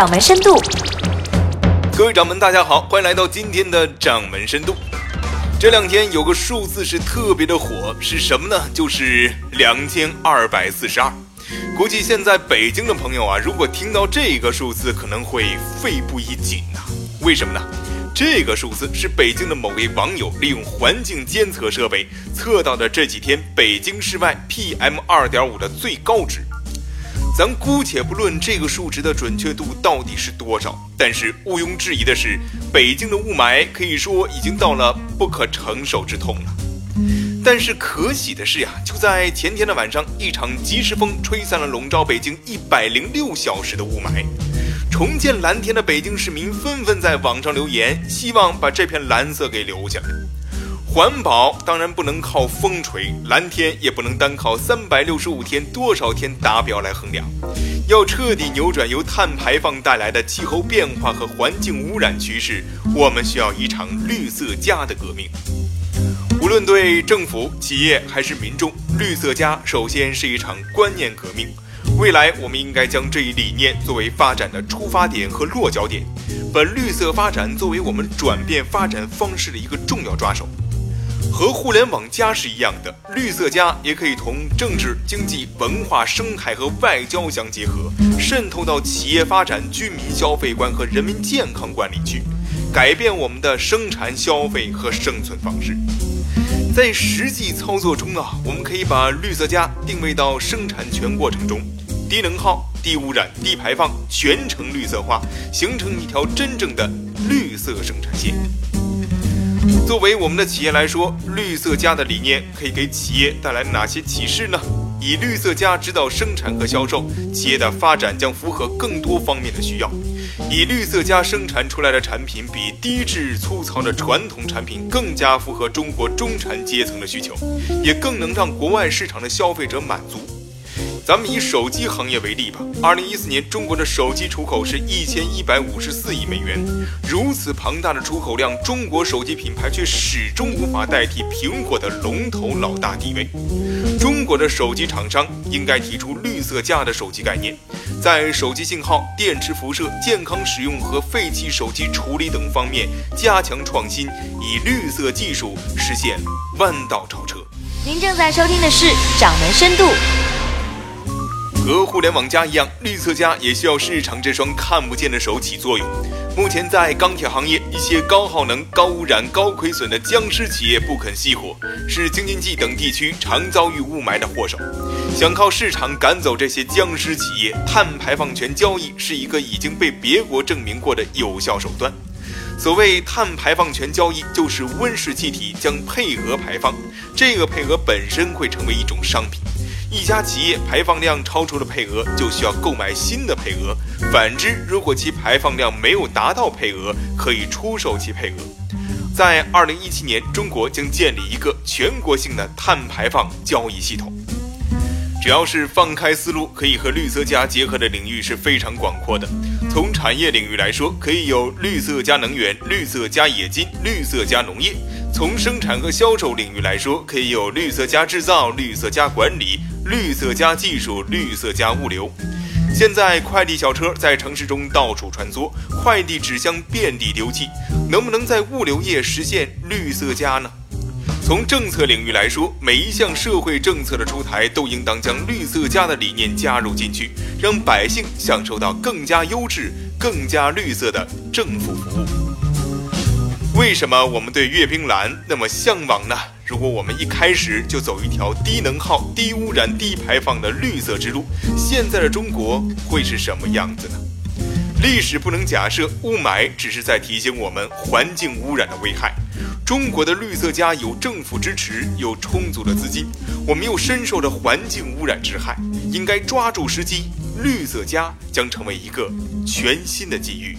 掌门深度。各位掌门，大家好，欢迎来到今天的掌门深度。这两天有个数字是特别的火，是什么呢？就是两千二百四十二。估计现在北京的朋友啊，如果听到这个数字，可能会肺部一紧呐。为什么呢？这个数字是北京的某位网友利用环境监测设备测到的这几天北京市外 PM 二点五的最高值。咱姑且不论这个数值的准确度到底是多少，但是毋庸置疑的是，北京的雾霾可以说已经到了不可承受之痛了。但是可喜的是呀，就在前天的晚上，一场及时风吹散了笼罩北京一百零六小时的雾霾。重见蓝天的北京市民纷纷在网上留言，希望把这片蓝色给留下来。环保当然不能靠风吹，蓝天也不能单靠三百六十五天多少天达标来衡量。要彻底扭转由碳排放带来的气候变化和环境污染趋势，我们需要一场绿色家的革命。无论对政府、企业还是民众，绿色家首先是一场观念革命。未来，我们应该将这一理念作为发展的出发点和落脚点，把绿色发展作为我们转变发展方式的一个重要抓手。和互联网加是一样的，绿色加也可以同政治、经济、文化、生态和外交相结合，渗透到企业发展、居民消费观和人民健康观里去，改变我们的生产、消费和生存方式。在实际操作中啊，我们可以把绿色加定位到生产全过程中。低能耗、低污染、低排放，全程绿色化，形成一条真正的绿色生产线。作为我们的企业来说，绿色家的理念可以给企业带来哪些启示呢？以绿色家指导生产和销售，企业的发展将符合更多方面的需要。以绿色家生产出来的产品，比低质粗糙的传统产品更加符合中国中产阶层的需求，也更能让国外市场的消费者满足。咱们以手机行业为例吧。二零一四年，中国的手机出口是一千一百五十四亿美元，如此庞大的出口量，中国手机品牌却始终无法代替苹果的龙头老大地位。中国的手机厂商应该提出绿色价的手机概念，在手机信号、电池辐射、健康使用和废弃手机处理等方面加强创新，以绿色技术实现弯道超车。您正在收听的是《掌门深度》。和互联网加一样，绿色加也需要市场这双看不见的手起作用。目前在钢铁行业，一些高耗能、高污染、高亏损的僵尸企业不肯熄火，是京津冀等地区常遭遇雾霾的祸首。想靠市场赶走这些僵尸企业，碳排放权交易是一个已经被别国证明过的有效手段。所谓碳排放权交易，就是温室气体将配额排放，这个配额本身会成为一种商品。一家企业排放量超出了配额，就需要购买新的配额；反之，如果其排放量没有达到配额，可以出售其配额。在二零一七年，中国将建立一个全国性的碳排放交易系统。只要是放开思路，可以和绿色加结合的领域是非常广阔的。从产业领域来说，可以有绿色加能源、绿色加冶金、绿色加农业；从生产和销售领域来说，可以有绿色加制造、绿色加管理。绿色加技术，绿色加物流。现在快递小车在城市中到处穿梭，快递纸箱遍地丢弃，能不能在物流业实现绿色加呢？从政策领域来说，每一项社会政策的出台都应当将绿色加的理念加入进去，让百姓享受到更加优质、更加绿色的政府服务。为什么我们对阅兵蓝那么向往呢？如果我们一开始就走一条低能耗、低污染、低排放的绿色之路，现在的中国会是什么样子呢？历史不能假设雾霾只是在提醒我们环境污染的危害。中国的绿色家有政府支持，有充足的资金，我们又深受着环境污染之害，应该抓住时机，绿色家将成为一个全新的机遇。